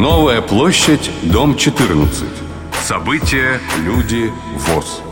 Новая площадь, дом 14. События, люди, ВОЗ.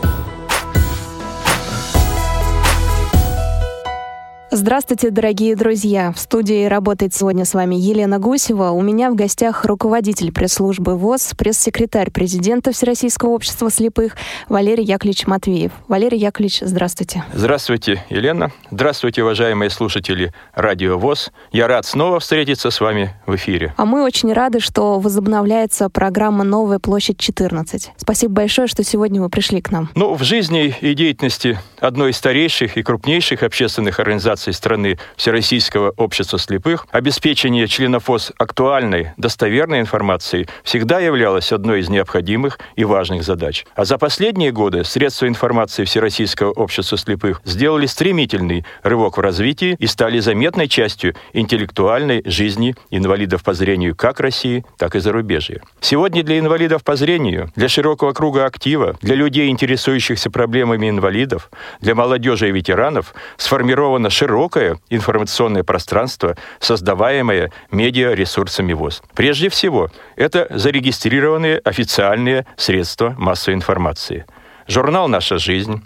Здравствуйте, дорогие друзья! В студии работает сегодня с вами Елена Гусева. У меня в гостях руководитель пресс-службы ВОЗ, пресс-секретарь президента Всероссийского общества слепых Валерий Яковлевич Матвеев. Валерий Яковлевич, здравствуйте. Здравствуйте, Елена. Здравствуйте, уважаемые слушатели Радио ВОЗ. Я рад снова встретиться с вами в эфире. А мы очень рады, что возобновляется программа «Новая площадь 14». Спасибо большое, что сегодня вы пришли к нам. Ну, в жизни и деятельности одной из старейших и крупнейших общественных организаций организации страны Всероссийского общества слепых, обеспечение членов ВОЗ актуальной, достоверной информацией всегда являлось одной из необходимых и важных задач. А за последние годы средства информации Всероссийского общества слепых сделали стремительный рывок в развитии и стали заметной частью интеллектуальной жизни инвалидов по зрению как России, так и зарубежья. Сегодня для инвалидов по зрению, для широкого круга актива, для людей, интересующихся проблемами инвалидов, для молодежи и ветеранов сформирована широкая широкое информационное пространство, создаваемое медиаресурсами ВОЗ. Прежде всего, это зарегистрированные официальные средства массовой информации. Журнал «Наша жизнь»,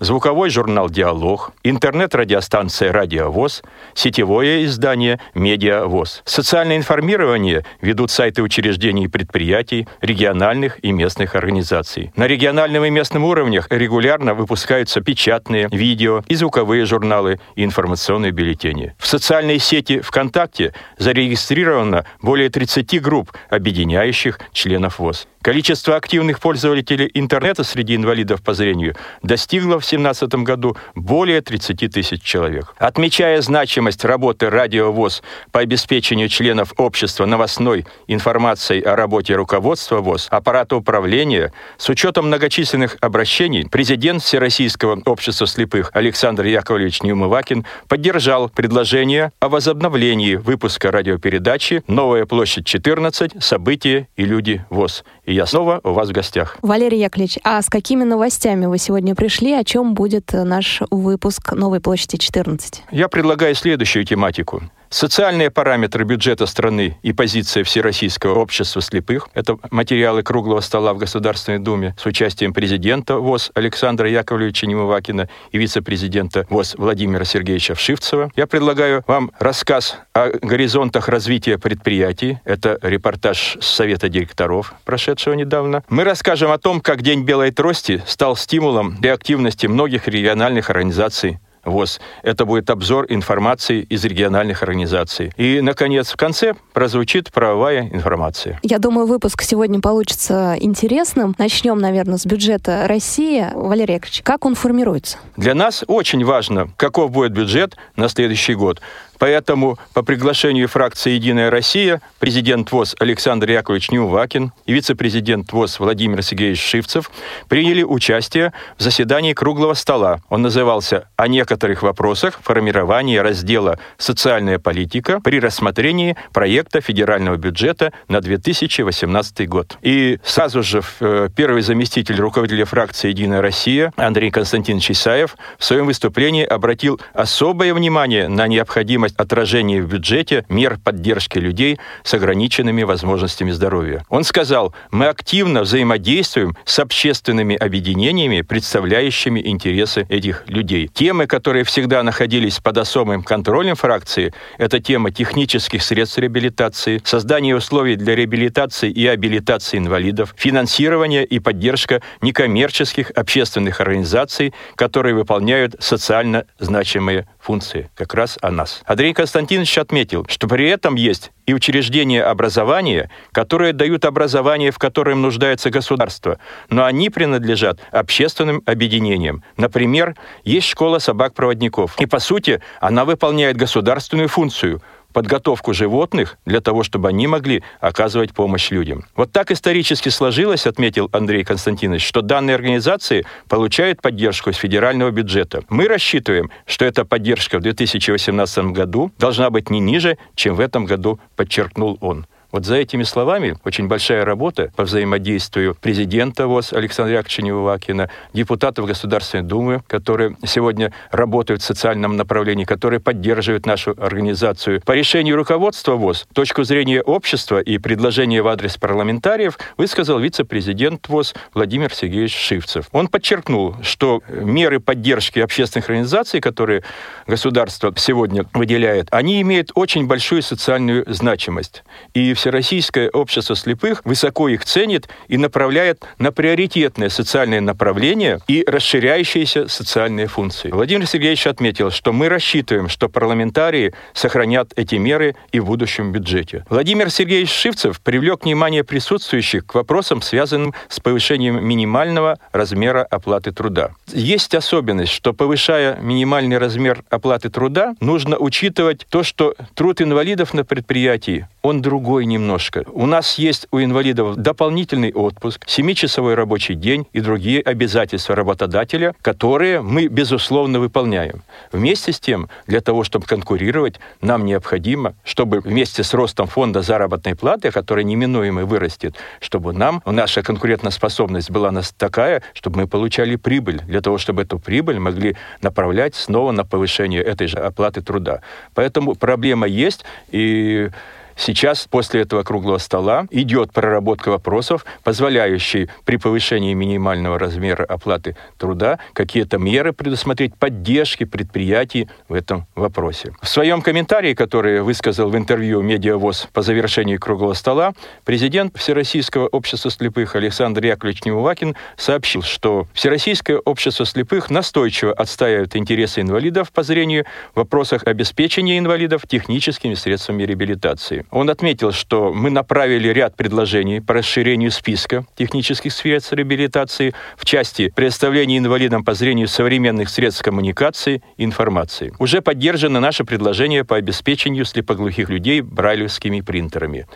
звуковой журнал «Диалог», интернет-радиостанция «Радиовоз», сетевое издание «Медиавоз». Социальное информирование ведут сайты учреждений и предприятий, региональных и местных организаций. На региональном и местном уровнях регулярно выпускаются печатные, видео и звуковые журналы и информационные бюллетени. В социальной сети ВКонтакте зарегистрировано более 30 групп, объединяющих членов ВОЗ. Количество активных пользователей интернета среди инвалидов по зрению достигло в 2017 году более 30 тысяч человек. Отмечая значимость работы радиовоз по обеспечению членов общества новостной информацией о работе руководства ВОЗ, аппарата управления, с учетом многочисленных обращений, президент Всероссийского общества слепых Александр Яковлевич Неумывакин поддержал предложение о возобновлении выпуска радиопередачи «Новая площадь 14. События и люди ВОЗ». И я снова у вас в гостях. Валерий Яковлевич, а с какими новостями вы сегодня пришли? О чем будет наш выпуск «Новой площади 14»? Я предлагаю следующую тематику. Социальные параметры бюджета страны и позиция Всероссийского общества слепых – это материалы круглого стола в Государственной Думе с участием президента ВОЗ Александра Яковлевича Немывакина и вице-президента ВОЗ Владимира Сергеевича Вшивцева. Я предлагаю вам рассказ о горизонтах развития предприятий. Это репортаж с Совета директоров, прошедшего недавно. Мы расскажем о том, как День Белой Трости стал стимулом для активности многих региональных организаций ВОЗ. Это будет обзор информации из региональных организаций. И, наконец, в конце прозвучит правовая информация. Я думаю, выпуск сегодня получится интересным. Начнем, наверное, с бюджета России. Валерий Яковлевич, как он формируется? Для нас очень важно, каков будет бюджет на следующий год. Поэтому по приглашению фракции «Единая Россия» президент ВОЗ Александр Яковлевич Неувакин и вице-президент ВОЗ Владимир Сергеевич Шивцев приняли участие в заседании круглого стола. Он назывался «О некоторых вопросах формирования раздела «Социальная политика» при рассмотрении проекта федерального бюджета на 2018 год». И сразу же э, первый заместитель руководителя фракции «Единая Россия» Андрей Константинович Исаев в своем выступлении обратил особое внимание на необходимость необходимость отражения в бюджете мер поддержки людей с ограниченными возможностями здоровья. Он сказал, мы активно взаимодействуем с общественными объединениями, представляющими интересы этих людей. Темы, которые всегда находились под особым контролем фракции, это тема технических средств реабилитации, создание условий для реабилитации и абилитации инвалидов, финансирование и поддержка некоммерческих общественных организаций, которые выполняют социально значимые функции. Как раз о нас. Андрей Константинович отметил, что при этом есть и учреждения образования, которые дают образование, в котором нуждается государство, но они принадлежат общественным объединениям. Например, есть школа собак-проводников. И, по сути, она выполняет государственную функцию – подготовку животных для того, чтобы они могли оказывать помощь людям. Вот так исторически сложилось, отметил Андрей Константинович, что данные организации получают поддержку из федерального бюджета. Мы рассчитываем, что эта поддержка в 2018 году должна быть не ниже, чем в этом году, подчеркнул он. Вот за этими словами очень большая работа по взаимодействию президента ВОЗ Александра Яковлевича Неувакина, депутатов Государственной Думы, которые сегодня работают в социальном направлении, которые поддерживают нашу организацию. По решению руководства ВОЗ точку зрения общества и предложения в адрес парламентариев высказал вице-президент ВОЗ Владимир Сергеевич Шивцев. Он подчеркнул, что меры поддержки общественных организаций, которые государство сегодня выделяет, они имеют очень большую социальную значимость. И Всероссийское общество слепых высоко их ценит и направляет на приоритетное социальное направление и расширяющиеся социальные функции. Владимир Сергеевич отметил, что мы рассчитываем, что парламентарии сохранят эти меры и в будущем бюджете. Владимир Сергеевич Шивцев привлек внимание присутствующих к вопросам, связанным с повышением минимального размера оплаты труда. Есть особенность, что повышая минимальный размер оплаты труда, нужно учитывать то, что труд инвалидов на предприятии, он другой немножко. У нас есть у инвалидов дополнительный отпуск, 7-часовой рабочий день и другие обязательства работодателя, которые мы, безусловно, выполняем. Вместе с тем, для того, чтобы конкурировать, нам необходимо, чтобы вместе с ростом фонда заработной платы, который неминуемо вырастет, чтобы нам, наша конкурентоспособность была нас такая, чтобы мы получали прибыль, для того, чтобы эту прибыль могли направлять снова на повышение этой же оплаты труда. Поэтому проблема есть, и Сейчас, после этого круглого стола, идет проработка вопросов, позволяющие при повышении минимального размера оплаты труда какие-то меры предусмотреть поддержки предприятий в этом вопросе. В своем комментарии, который высказал в интервью «Медиавоз» по завершении круглого стола, президент Всероссийского общества слепых Александр Яковлевич Неувакин сообщил, что Всероссийское общество слепых настойчиво отстаивает интересы инвалидов по зрению в вопросах обеспечения инвалидов техническими средствами реабилитации. Он отметил, что мы направили ряд предложений по расширению списка технических средств реабилитации в части предоставления инвалидам по зрению современных средств коммуникации и информации. Уже поддержано наше предложение по обеспечению слепоглухих людей брайлевскими принтерами.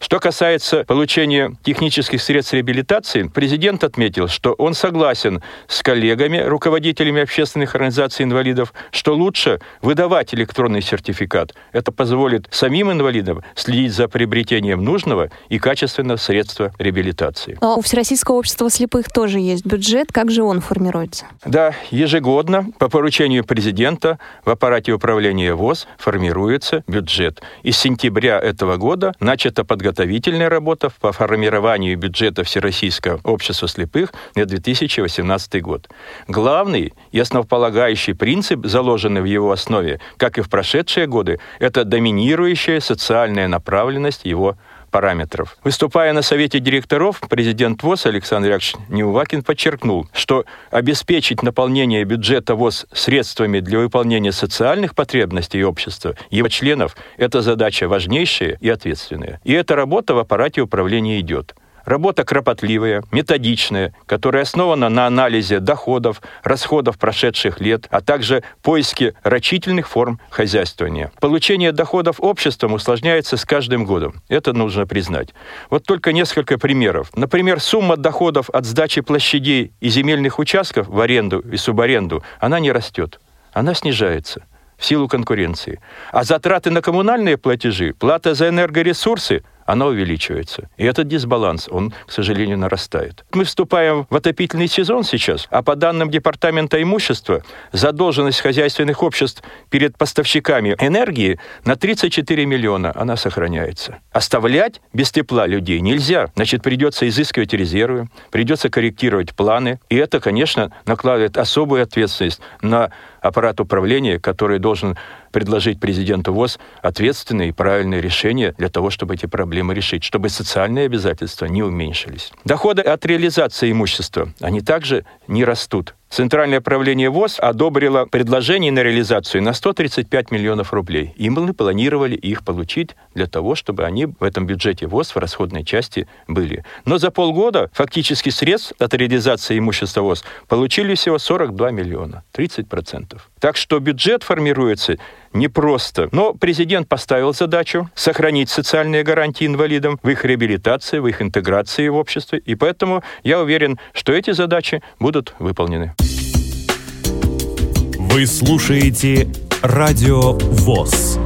Что касается получения технических средств реабилитации, президент отметил, что он согласен с коллегами, руководителями общественных организаций инвалидов, что лучше выдавать электронный сертификат. Это позволит самим инвалидам следить за приобретением нужного и качественного средства реабилитации. Но у Всероссийского общества слепых тоже есть бюджет. Как же он формируется? Да, ежегодно по поручению президента в аппарате управления ВОЗ формируется бюджет. И с сентября этого года начата подготовительная работа по формированию бюджета Всероссийского общества слепых на 2018 год. Главный и основополагающий принцип, заложенный в его основе, как и в прошедшие годы, это доминирующая социальная направленность его параметров. Выступая на Совете директоров, президент ВОЗ Александр Яковлевич Неувакин подчеркнул, что обеспечить наполнение бюджета ВОЗ средствами для выполнения социальных потребностей общества, его членов, это задача важнейшая и ответственная. И эта работа в аппарате управления идет. Работа кропотливая, методичная, которая основана на анализе доходов, расходов прошедших лет, а также поиске рачительных форм хозяйствования. Получение доходов обществом усложняется с каждым годом. Это нужно признать. Вот только несколько примеров. Например, сумма доходов от сдачи площадей и земельных участков в аренду и субаренду, она не растет, она снижается в силу конкуренции. А затраты на коммунальные платежи, плата за энергоресурсы – она увеличивается. И этот дисбаланс, он, к сожалению, нарастает. Мы вступаем в отопительный сезон сейчас, а по данным Департамента имущества, задолженность хозяйственных обществ перед поставщиками энергии на 34 миллиона, она сохраняется. Оставлять без тепла людей нельзя. Значит, придется изыскивать резервы, придется корректировать планы. И это, конечно, накладывает особую ответственность на аппарат управления, который должен предложить президенту ВОЗ ответственные и правильные решения для того, чтобы эти проблемы решить, чтобы социальные обязательства не уменьшились. Доходы от реализации имущества, они также не растут. Центральное правление ВОЗ одобрило предложение на реализацию на 135 миллионов рублей. И мы планировали их получить для того, чтобы они в этом бюджете ВОЗ в расходной части были. Но за полгода фактически средств от реализации имущества ВОЗ получили всего 42 миллиона, 30%. Так что бюджет формируется непросто. Но президент поставил задачу сохранить социальные гарантии инвалидам в их реабилитации, в их интеграции в обществе. И поэтому я уверен, что эти задачи будут выполнены. Вы слушаете Радио ВОЗ.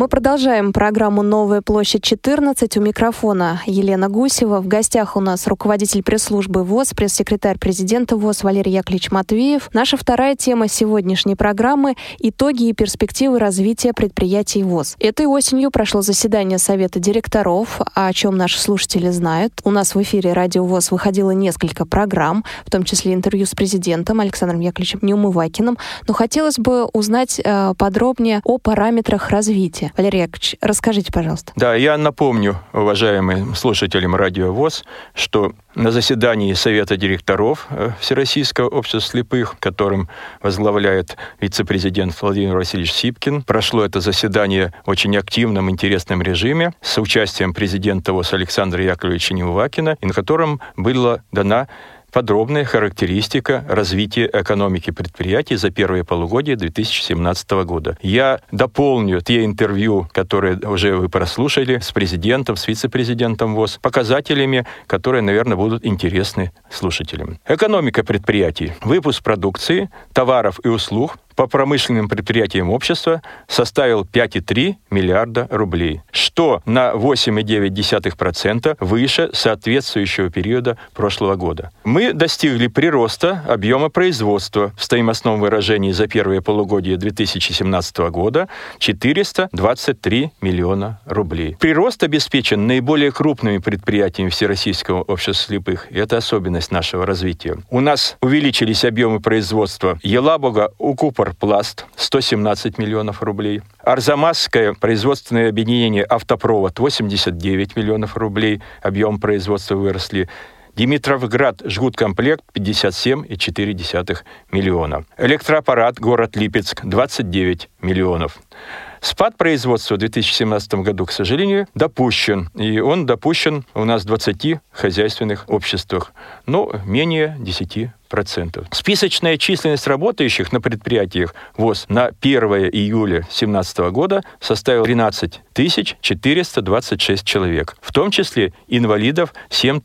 Мы продолжаем программу «Новая площадь 14». У микрофона Елена Гусева. В гостях у нас руководитель пресс-службы ВОЗ, пресс-секретарь президента ВОЗ Валерий Яковлевич Матвеев. Наша вторая тема сегодняшней программы – итоги и перспективы развития предприятий ВОЗ. Этой осенью прошло заседание Совета директоров, о чем наши слушатели знают. У нас в эфире «Радио ВОЗ» выходило несколько программ, в том числе интервью с президентом Александром Яковлевичем Неумывакиным. Но хотелось бы узнать э, подробнее о параметрах развития Валерий Яковлевич, расскажите, пожалуйста. Да, я напомню, уважаемым слушателям Радио ВОЗ, что на заседании Совета директоров э, Всероссийского общества слепых, которым возглавляет вице-президент Владимир Васильевич Сипкин, прошло это заседание в очень активном, интересном режиме с участием президента ВОЗ Александра Яковлевича Неувакина, и на котором была дана подробная характеристика развития экономики предприятий за первое полугодие 2017 года. Я дополню те интервью, которые уже вы прослушали с президентом, с вице-президентом ВОЗ, показателями, которые, наверное, будут интересны слушателям. Экономика предприятий, выпуск продукции, товаров и услуг по промышленным предприятиям общества составил 5,3 миллиарда рублей, что на 8,9% выше соответствующего периода прошлого года. Мы достигли прироста объема производства в стоимостном выражении за первое полугодие 2017 года 423 миллиона рублей. Прирост обеспечен наиболее крупными предприятиями Всероссийского общества слепых. И это особенность нашего развития. У нас увеличились объемы производства Елабуга, Укупор, Пласт 117 миллионов рублей. Арзамасское производственное объединение «Автопровод» 89 миллионов рублей. Объем производства выросли. Димитровград жгуткомплект 57,4 миллиона. Электроаппарат город Липецк 29 миллионов. Спад производства в 2017 году, к сожалению, допущен. И он допущен у нас в 20 хозяйственных обществах, но менее 10 процентов. Списочная численность работающих на предприятиях ВОЗ на 1 июля 2017 года составила 13 426 человек, в том числе инвалидов 7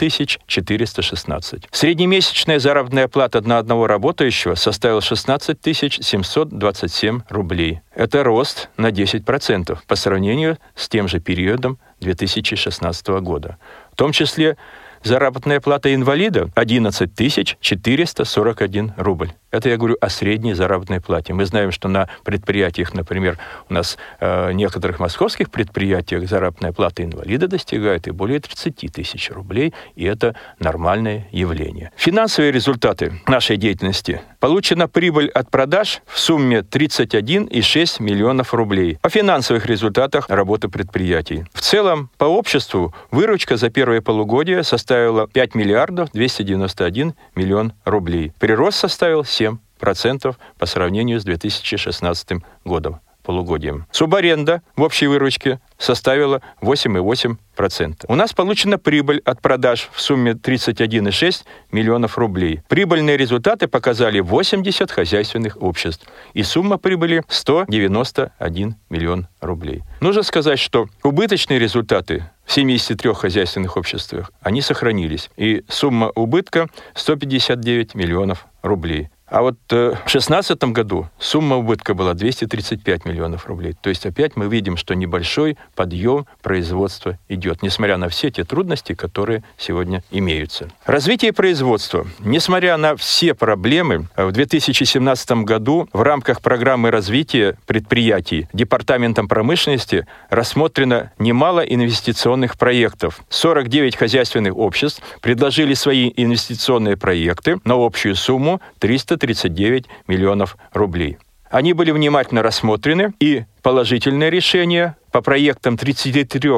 416. Среднемесячная заработная плата на одного работающего составила 16 727 рублей. Это рост на 10% по сравнению с тем же периодом 2016 года. В том числе заработная плата инвалида 11 441 рубль. Это я говорю о средней заработной плате. Мы знаем, что на предприятиях, например, у нас э, некоторых московских предприятиях заработная плата инвалида достигает и более 30 тысяч рублей, и это нормальное явление. Финансовые результаты нашей деятельности. Получена прибыль от продаж в сумме 31,6 миллионов рублей. О финансовых результатах работы предприятий. В целом, по обществу выручка за первое полугодие составила 5 миллиардов 291 миллион рублей. Прирост составил 7 процентов по сравнению с 2016 годом полугодием. Субаренда в общей выручке составила 8,8%. У нас получена прибыль от продаж в сумме 31,6 миллионов рублей. Прибыльные результаты показали 80 хозяйственных обществ. И сумма прибыли 191 миллион рублей. Нужно сказать, что убыточные результаты в 73 хозяйственных обществах, они сохранились. И сумма убытка 159 миллионов рублей. А вот э, в 2016 году сумма убытка была 235 миллионов рублей. То есть опять мы видим, что небольшой подъем производства идет, несмотря на все те трудности, которые сегодня имеются. Развитие производства. Несмотря на все проблемы, в 2017 году в рамках программы развития предприятий Департаментом промышленности рассмотрено немало инвестиционных проектов. 49 хозяйственных обществ предложили свои инвестиционные проекты на общую сумму 300 339 миллионов рублей. Они были внимательно рассмотрены, и положительные решения по проектам 33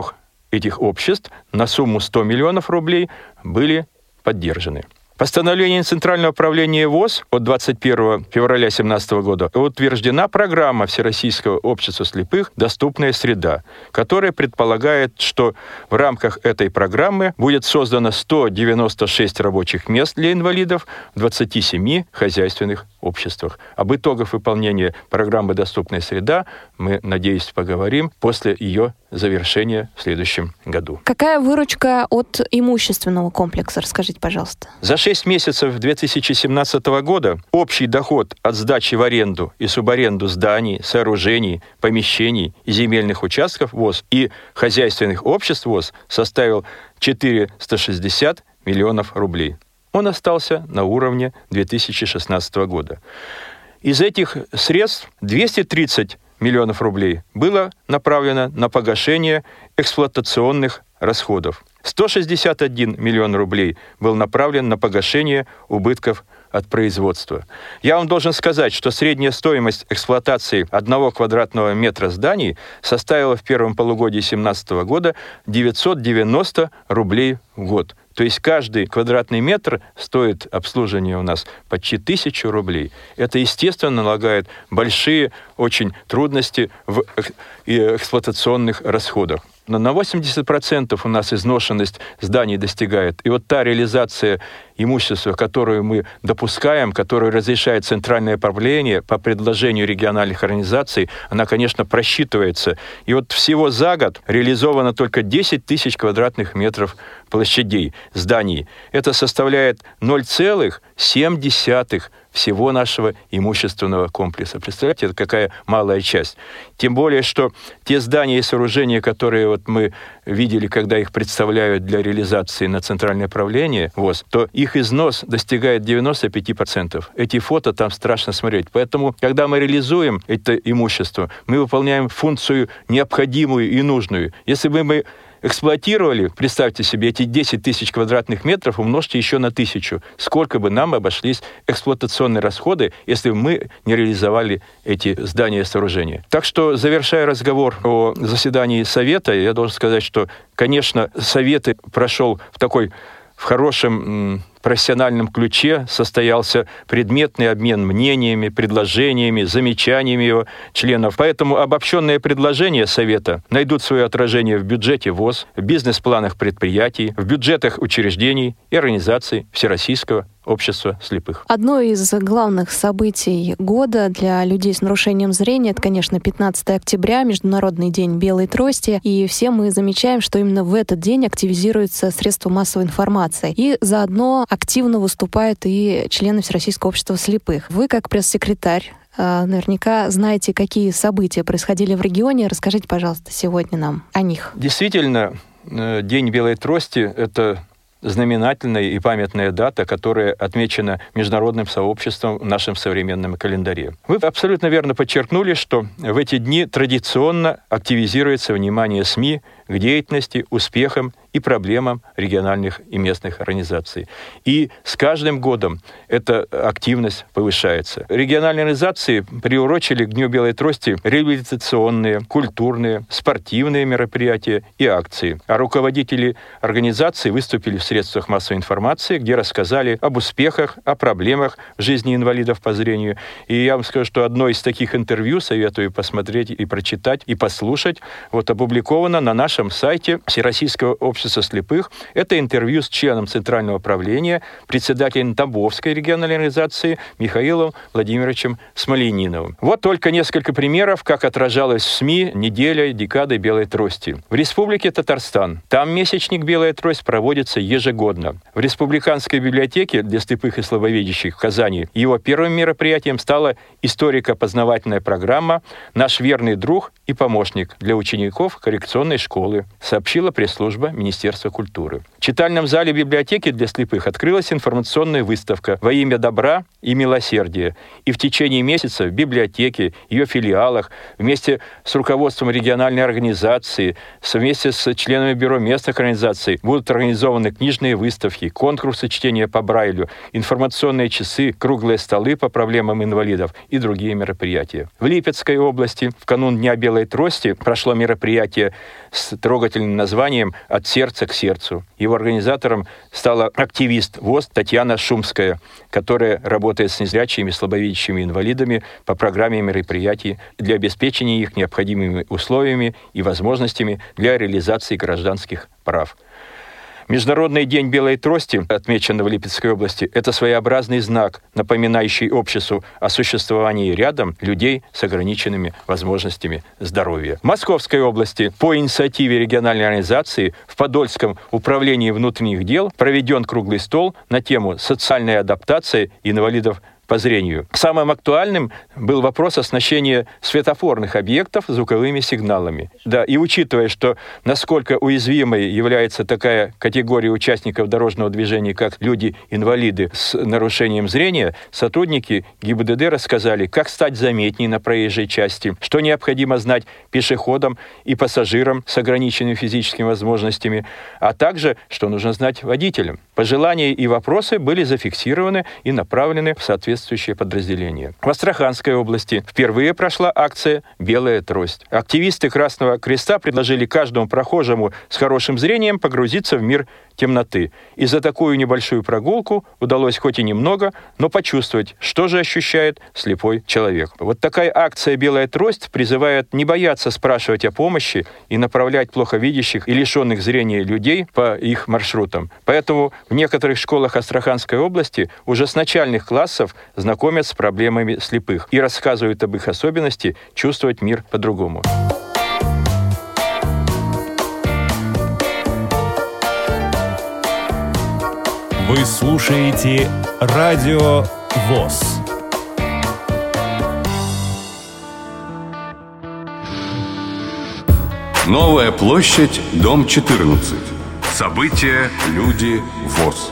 этих обществ на сумму 100 миллионов рублей были поддержаны. Постановлением Центрального управления ВОЗ от 21 февраля 2017 года утверждена программа Всероссийского общества слепых «Доступная среда», которая предполагает, что в рамках этой программы будет создано 196 рабочих мест для инвалидов в 27 хозяйственных обществах. Об итогах выполнения программы «Доступная среда» мы, надеюсь, поговорим после ее завершения в следующем году. Какая выручка от имущественного комплекса, расскажите, пожалуйста. За 6 месяцев 2017 года общий доход от сдачи в аренду и субаренду зданий, сооружений, помещений и земельных участков ВОЗ и хозяйственных обществ ВОЗ составил 460 миллионов рублей. Он остался на уровне 2016 года. Из этих средств 230 миллионов рублей было направлено на погашение эксплуатационных расходов. 161 миллион рублей был направлен на погашение убытков от производства. Я вам должен сказать, что средняя стоимость эксплуатации одного квадратного метра зданий составила в первом полугодии 2017 года 990 рублей в год. То есть каждый квадратный метр стоит обслуживание у нас почти тысячу рублей. Это, естественно, налагает большие очень трудности в эксплуатационных расходах но на 80% у нас изношенность зданий достигает. И вот та реализация имущества, которую мы допускаем, которую разрешает Центральное правление по предложению региональных организаций, она, конечно, просчитывается. И вот всего за год реализовано только 10 тысяч квадратных метров площадей зданий. Это составляет 0,7 всего нашего имущественного комплекса. Представляете, это какая малая часть. Тем более, что те здания и сооружения, которые вот мы видели, когда их представляют для реализации на центральное правление ВОЗ, то их износ достигает 95%. Эти фото там страшно смотреть. Поэтому, когда мы реализуем это имущество, мы выполняем функцию необходимую и нужную. Если бы мы эксплуатировали, представьте себе, эти 10 тысяч квадратных метров умножьте еще на тысячу. Сколько бы нам обошлись эксплуатационные расходы, если мы не реализовали эти здания и сооружения. Так что, завершая разговор о заседании Совета, я должен сказать, что, конечно, Совет прошел в такой в хорошем профессиональном ключе состоялся предметный обмен мнениями, предложениями, замечаниями его членов. Поэтому обобщенные предложения Совета найдут свое отражение в бюджете ВОЗ, в бизнес-планах предприятий, в бюджетах учреждений и организаций Всероссийского общества слепых. Одно из главных событий года для людей с нарушением зрения это, конечно, 15 октября, Международный день белой трости. И все мы замечаем, что именно в этот день активизируются средства массовой информации. И заодно активно выступают и члены Всероссийского общества слепых. Вы, как пресс-секретарь, э, наверняка знаете, какие события происходили в регионе. Расскажите, пожалуйста, сегодня нам о них. Действительно, э, День белой трости – это знаменательная и памятная дата, которая отмечена международным сообществом в нашем современном календаре. Вы абсолютно верно подчеркнули, что в эти дни традиционно активизируется внимание СМИ к деятельности, успехам и проблемам региональных и местных организаций. И с каждым годом эта активность повышается. Региональные организации приурочили к Дню Белой Трости реабилитационные, культурные, спортивные мероприятия и акции. А руководители организаций выступили в средствах массовой информации, где рассказали об успехах, о проблемах в жизни инвалидов по зрению. И я вам скажу, что одно из таких интервью советую посмотреть и прочитать, и послушать. Вот опубликовано на нашем сайте Всероссийского общества слепых. Это интервью с членом Центрального правления, председателем Тамбовской региональной организации Михаилом Владимировичем Смолениновым. Вот только несколько примеров, как отражалось в СМИ неделя декады Белой трости. В Республике Татарстан. Там месячник Белая трость проводится ежегодно. В Республиканской библиотеке для слепых и слабовидящих в Казани его первым мероприятием стала историко-познавательная программа «Наш верный друг и помощник для учеников коррекционной школы», сообщила пресс-служба Министерства культуры. В читальном зале библиотеки для слепых открылась информационная выставка «Во имя добра и милосердия». И в течение месяца в библиотеке, ее филиалах, вместе с руководством региональной организации, вместе с членами бюро местных организаций будут организованы книжные выставки, конкурсы чтения по Брайлю, информационные часы, круглые столы по проблемам инвалидов и другие мероприятия. В Липецкой области в канун Дня Белой Трости прошло мероприятие с трогательным названием «От сердца к сердцу». Его организатором стала активист ВОЗ Татьяна Шумская, которая работает с незрячими, слабовидящими инвалидами по программе мероприятий для обеспечения их необходимыми условиями и возможностями для реализации гражданских прав. Международный день белой трости, отмеченный в Липецкой области, это своеобразный знак, напоминающий обществу о существовании рядом людей с ограниченными возможностями здоровья. В Московской области по инициативе региональной организации в Подольском управлении внутренних дел проведен круглый стол на тему социальной адаптации инвалидов по зрению. Самым актуальным был вопрос оснащения светофорных объектов звуковыми сигналами. Да, и учитывая, что насколько уязвимой является такая категория участников дорожного движения, как люди-инвалиды с нарушением зрения, сотрудники ГИБДД рассказали, как стать заметней на проезжей части, что необходимо знать пешеходам и пассажирам с ограниченными физическими возможностями, а также, что нужно знать водителям. Пожелания и вопросы были зафиксированы и направлены в соответствие соответствующее подразделение. В Астраханской области впервые прошла акция «Белая трость». Активисты Красного Креста предложили каждому прохожему с хорошим зрением погрузиться в мир темноты. И за такую небольшую прогулку удалось хоть и немного, но почувствовать, что же ощущает слепой человек. Вот такая акция «Белая трость» призывает не бояться спрашивать о помощи и направлять плохо видящих и лишенных зрения людей по их маршрутам. Поэтому в некоторых школах Астраханской области уже с начальных классов знакомят с проблемами слепых и рассказывают об их особенности чувствовать мир по-другому. Вы слушаете Радио ВОЗ. Новая площадь, дом 14. События, люди, ВОЗ.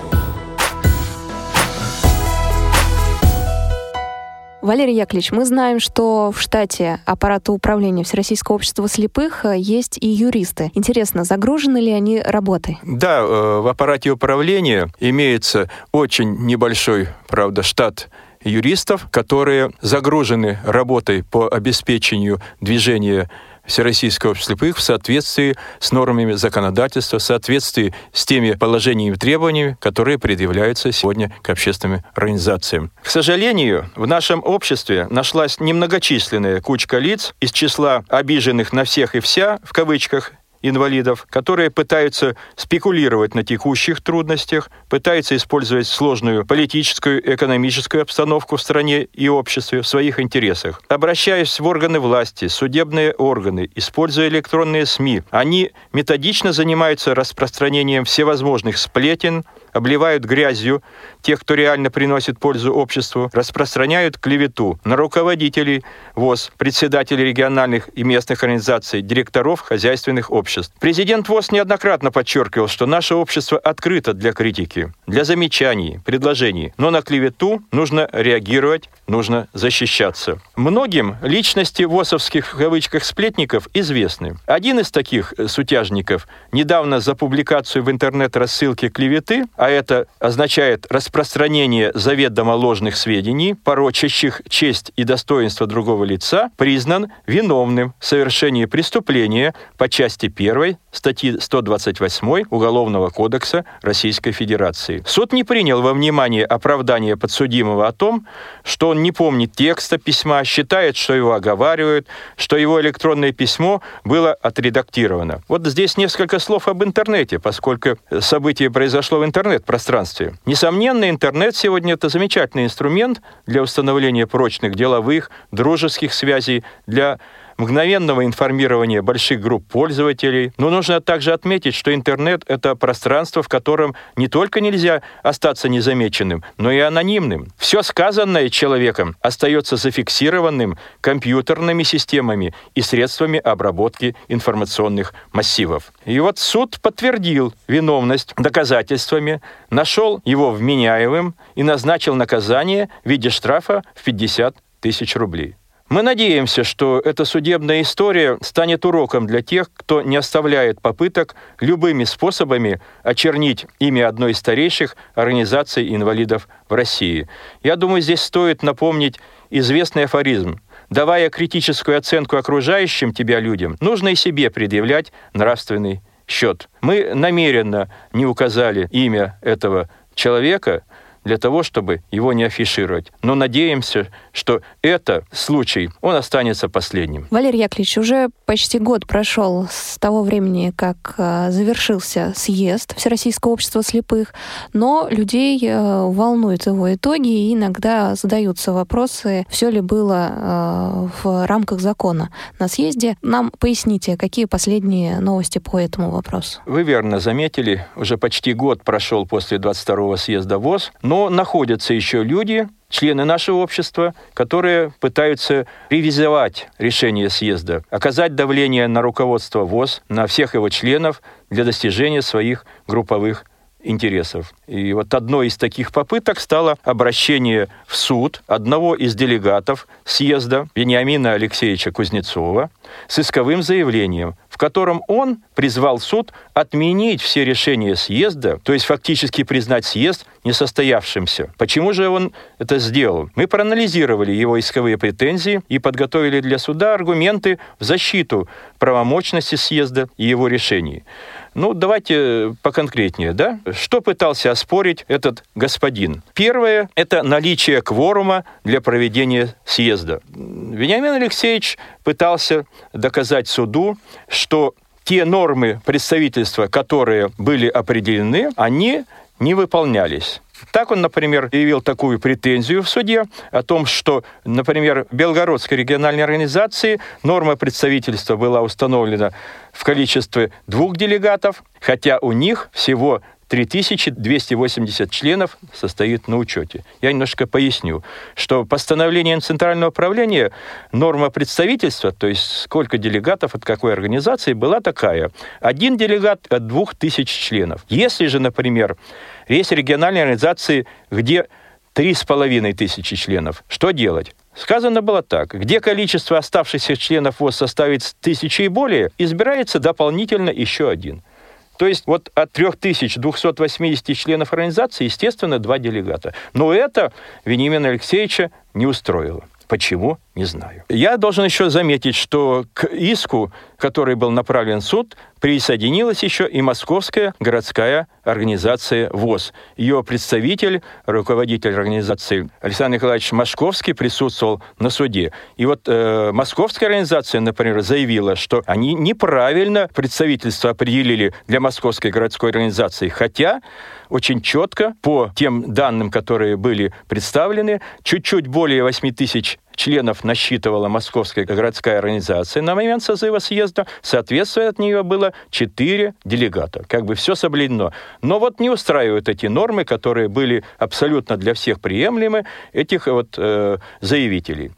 Валерий Яковлевич, мы знаем, что в штате аппарата управления Всероссийского общества слепых э, есть и юристы. Интересно, загружены ли они работой? Да, э, в аппарате управления имеется очень небольшой, правда, штат юристов, которые загружены работой по обеспечению движения Всероссийского общества слепых в соответствии с нормами законодательства, в соответствии с теми положениями и требованиями, которые предъявляются сегодня к общественным организациям. К сожалению, в нашем обществе нашлась немногочисленная кучка лиц из числа обиженных на всех и вся, в кавычках, инвалидов, которые пытаются спекулировать на текущих трудностях, пытаются использовать сложную политическую, экономическую обстановку в стране и обществе в своих интересах. Обращаясь в органы власти, судебные органы, используя электронные СМИ, они методично занимаются распространением всевозможных сплетен, обливают грязью тех, кто реально приносит пользу обществу, распространяют клевету на руководителей ВОЗ, председателей региональных и местных организаций, директоров хозяйственных обществ. Президент ВОЗ неоднократно подчеркивал, что наше общество открыто для критики, для замечаний, предложений, но на клевету нужно реагировать, нужно защищаться. Многим личности ВОСовских в кавычках сплетников известны. Один из таких сутяжников недавно за публикацию в интернет-рассылке клеветы а это означает распространение заведомо ложных сведений, порочащих честь и достоинство другого лица, признан виновным в совершении преступления по части 1 статьи 128 Уголовного кодекса Российской Федерации. Суд не принял во внимание оправдание подсудимого о том, что он не помнит текста письма, считает, что его оговаривают, что его электронное письмо было отредактировано. Вот здесь несколько слов об интернете, поскольку событие произошло в интернет-пространстве. Несомненно, интернет сегодня это замечательный инструмент для установления прочных деловых, дружеских связей, для мгновенного информирования больших групп пользователей. Но нужно также отметить, что интернет — это пространство, в котором не только нельзя остаться незамеченным, но и анонимным. Все сказанное человеком остается зафиксированным компьютерными системами и средствами обработки информационных массивов. И вот суд подтвердил виновность доказательствами, нашел его вменяемым и назначил наказание в виде штрафа в 50 тысяч рублей. Мы надеемся, что эта судебная история станет уроком для тех, кто не оставляет попыток любыми способами очернить имя одной из старейших организаций инвалидов в России. Я думаю, здесь стоит напомнить известный афоризм. Давая критическую оценку окружающим тебя людям, нужно и себе предъявлять нравственный счет. Мы намеренно не указали имя этого человека, для того, чтобы его не афишировать. Но надеемся, что это случай, он останется последним. Валерий Яковлевич, уже почти год прошел с того времени, как э, завершился съезд Всероссийского общества слепых, но людей э, волнуют его итоги, и иногда задаются вопросы, все ли было э, в рамках закона на съезде. Нам поясните, какие последние новости по этому вопросу? Вы верно заметили, уже почти год прошел после 22-го съезда ВОЗ, но находятся еще люди, члены нашего общества, которые пытаются ревизовать решение съезда, оказать давление на руководство ВОЗ, на всех его членов для достижения своих групповых интересов. И вот одной из таких попыток стало обращение в суд одного из делегатов съезда Вениамина Алексеевича Кузнецова с исковым заявлением, в котором он призвал суд отменить все решения съезда, то есть фактически признать съезд несостоявшимся. Почему же он это сделал? Мы проанализировали его исковые претензии и подготовили для суда аргументы в защиту правомочности съезда и его решений. Ну, давайте поконкретнее, да? Что пытался оспорить этот господин? Первое – это наличие кворума для проведения съезда. Вениамин Алексеевич пытался доказать суду, что те нормы представительства, которые были определены, они не выполнялись. Так он, например, явил такую претензию в суде о том, что, например, Белгородской региональной организации норма представительства была установлена в количестве двух делегатов, хотя у них всего 3280 членов состоит на учете. Я немножко поясню, что постановлением Центрального управления норма представительства, то есть сколько делегатов от какой организации, была такая. Один делегат от двух тысяч членов. Если же, например, есть региональные организации, где три с половиной тысячи членов, что делать? Сказано было так. Где количество оставшихся членов ВОЗ составит тысячи и более, избирается дополнительно еще один – то есть вот от 3280 членов организации, естественно, два делегата. Но это Вениамина Алексеевича не устроило. Почему? Не знаю. Я должен еще заметить, что к иску, который был направлен в суд, присоединилась еще и Московская городская организация ВОЗ. Ее представитель, руководитель организации Александр Николаевич Машковский присутствовал на суде. И вот э, Московская организация, например, заявила, что они неправильно представительство определили для Московской городской организации, хотя очень четко по тем данным, которые были представлены, чуть-чуть более 8 тысяч членов насчитывала Московская городская организация на момент созыва съезда, соответственно, от нее было 4 делегата. Как бы все соблюдено. Но вот не устраивают эти нормы, которые были абсолютно для всех приемлемы, этих вот э, заявителей.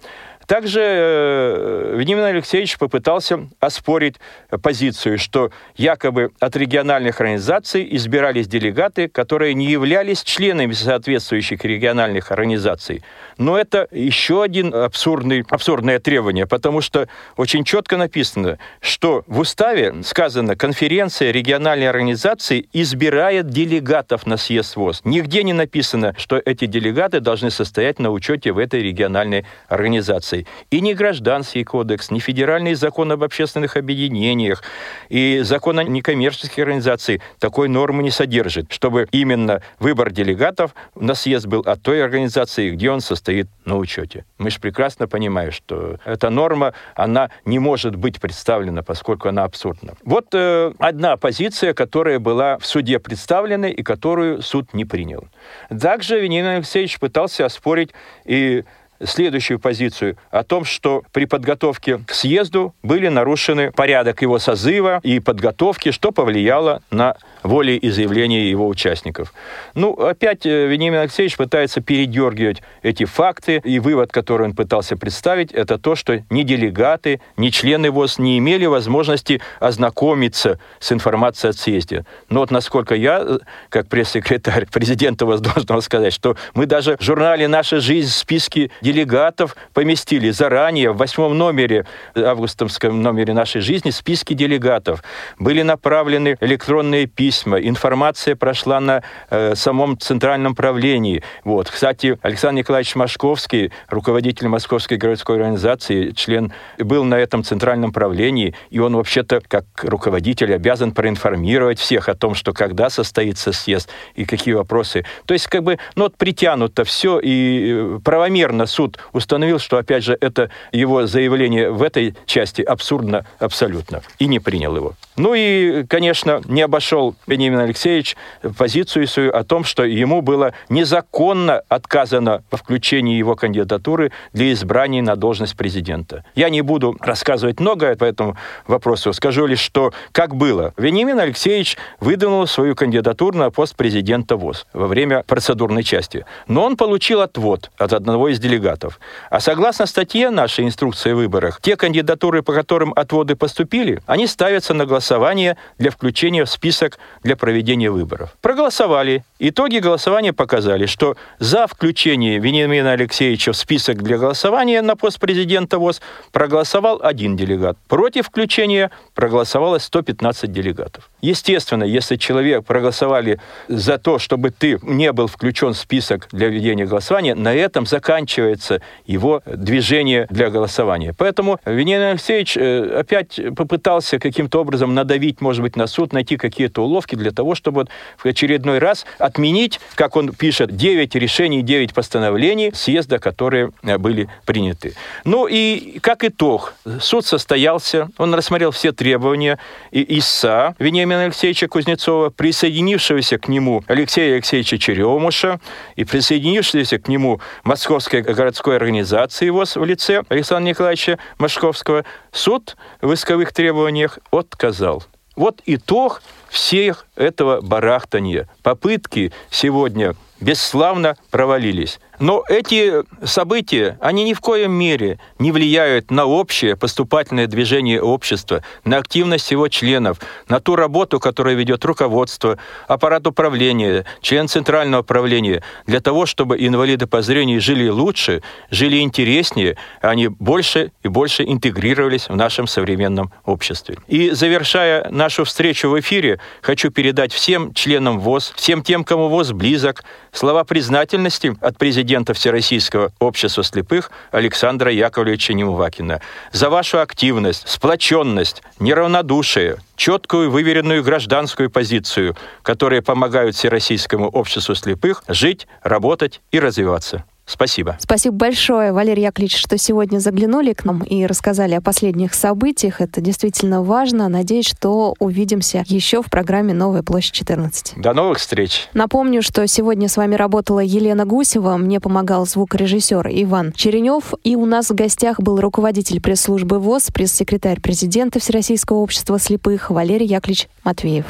Также э, Вениамин Алексеевич попытался оспорить позицию, что якобы от региональных организаций избирались делегаты, которые не являлись членами соответствующих региональных организаций. Но это еще один абсурдный, абсурдное требование, потому что очень четко написано, что в уставе сказано, конференция региональной организации избирает делегатов на съезд ВОЗ. Нигде не написано, что эти делегаты должны состоять на учете в этой региональной организации организаций. И ни гражданский кодекс, ни федеральный закон об общественных объединениях и закон о некоммерческих организациях такой нормы не содержит, чтобы именно выбор делегатов на съезд был от той организации, где он состоит на учете. Мы же прекрасно понимаем, что эта норма, она не может быть представлена, поскольку она абсурдна. Вот э, одна позиция, которая была в суде представлена и которую суд не принял. Также Вениамин Алексеевич пытался оспорить и следующую позицию о том, что при подготовке к съезду были нарушены порядок его созыва и подготовки, что повлияло на волеизъявления его участников. Ну, опять э, Вениамин Алексеевич пытается передергивать эти факты, и вывод, который он пытался представить, это то, что ни делегаты, ни члены ВОЗ не имели возможности ознакомиться с информацией о съезде. Но вот насколько я, э, как пресс-секретарь президента ВОЗ, должен сказать, что мы даже в журнале «Наша жизнь» в списке делегатов поместили заранее в восьмом номере, августовском номере нашей жизни, списки делегатов. Были направлены электронные письма, информация прошла на э, самом центральном правлении. Вот. Кстати, Александр Николаевич Машковский, руководитель Московской городской организации, член, был на этом центральном правлении, и он вообще-то, как руководитель, обязан проинформировать всех о том, что когда состоится съезд и какие вопросы. То есть, как бы, ну, вот притянуто все, и э, правомерно суд установил, что, опять же, это его заявление в этой части абсурдно абсолютно, и не принял его. Ну и, конечно, не обошел Бенемин Алексеевич позицию свою о том, что ему было незаконно отказано во включении его кандидатуры для избрания на должность президента. Я не буду рассказывать многое по этому вопросу, скажу лишь, что как было. Вениамин Алексеевич выдвинул свою кандидатуру на пост президента ВОЗ во время процедурной части. Но он получил отвод от одного из делегатов. А согласно статье нашей инструкции о выборах, те кандидатуры, по которым отводы поступили, они ставятся на голосование голосование для включения в список для проведения выборов. Проголосовали. Итоги голосования показали, что за включение Вениамина Алексеевича в список для голосования на пост президента ВОЗ проголосовал один делегат. Против включения проголосовало 115 делегатов. Естественно, если человек проголосовали за то, чтобы ты не был включен в список для ведения голосования, на этом заканчивается его движение для голосования. Поэтому Вениамин Алексеевич э, опять попытался каким-то образом надавить, может быть, на суд, найти какие-то уловки для того, чтобы в очередной раз отменить, как он пишет, 9 решений, 9 постановлений съезда, которые э, были приняты. Ну и как итог, суд состоялся, он рассмотрел все требования и ИСА Вениамина Алексеевича Кузнецова, присоединившегося к нему Алексея Алексеевича Черемуша и присоединившегося к нему Московской городской организации его в лице Александра Николаевича Машковского, суд в исковых требованиях отказал сказал. Вот итог всех этого барахтания. Попытки сегодня бесславно провалились. Но эти события, они ни в коем мере не влияют на общее поступательное движение общества, на активность его членов, на ту работу, которую ведет руководство, аппарат управления, член центрального управления, для того, чтобы инвалиды по зрению жили лучше, жили интереснее, они больше и больше интегрировались в нашем современном обществе. И завершая нашу встречу в эфире, хочу передать всем членам ВОЗ, всем тем, кому ВОЗ близок, слова признательности от президента Всероссийского общества слепых Александра Яковлевича Немувакина за вашу активность, сплоченность, неравнодушие, четкую выверенную гражданскую позицию, которые помогают Всероссийскому обществу слепых жить, работать и развиваться. Спасибо. Спасибо большое, Валерий Яковлевич, что сегодня заглянули к нам и рассказали о последних событиях. Это действительно важно. Надеюсь, что увидимся еще в программе «Новая площадь 14». До новых встреч. Напомню, что сегодня с вами работала Елена Гусева, мне помогал звукорежиссер Иван Черенев, и у нас в гостях был руководитель пресс-службы ВОЗ, пресс-секретарь президента Всероссийского общества слепых Валерий Яковлевич Матвеев.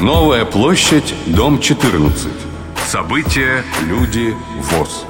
Новая площадь, дом 14. События, люди, ВОЗ.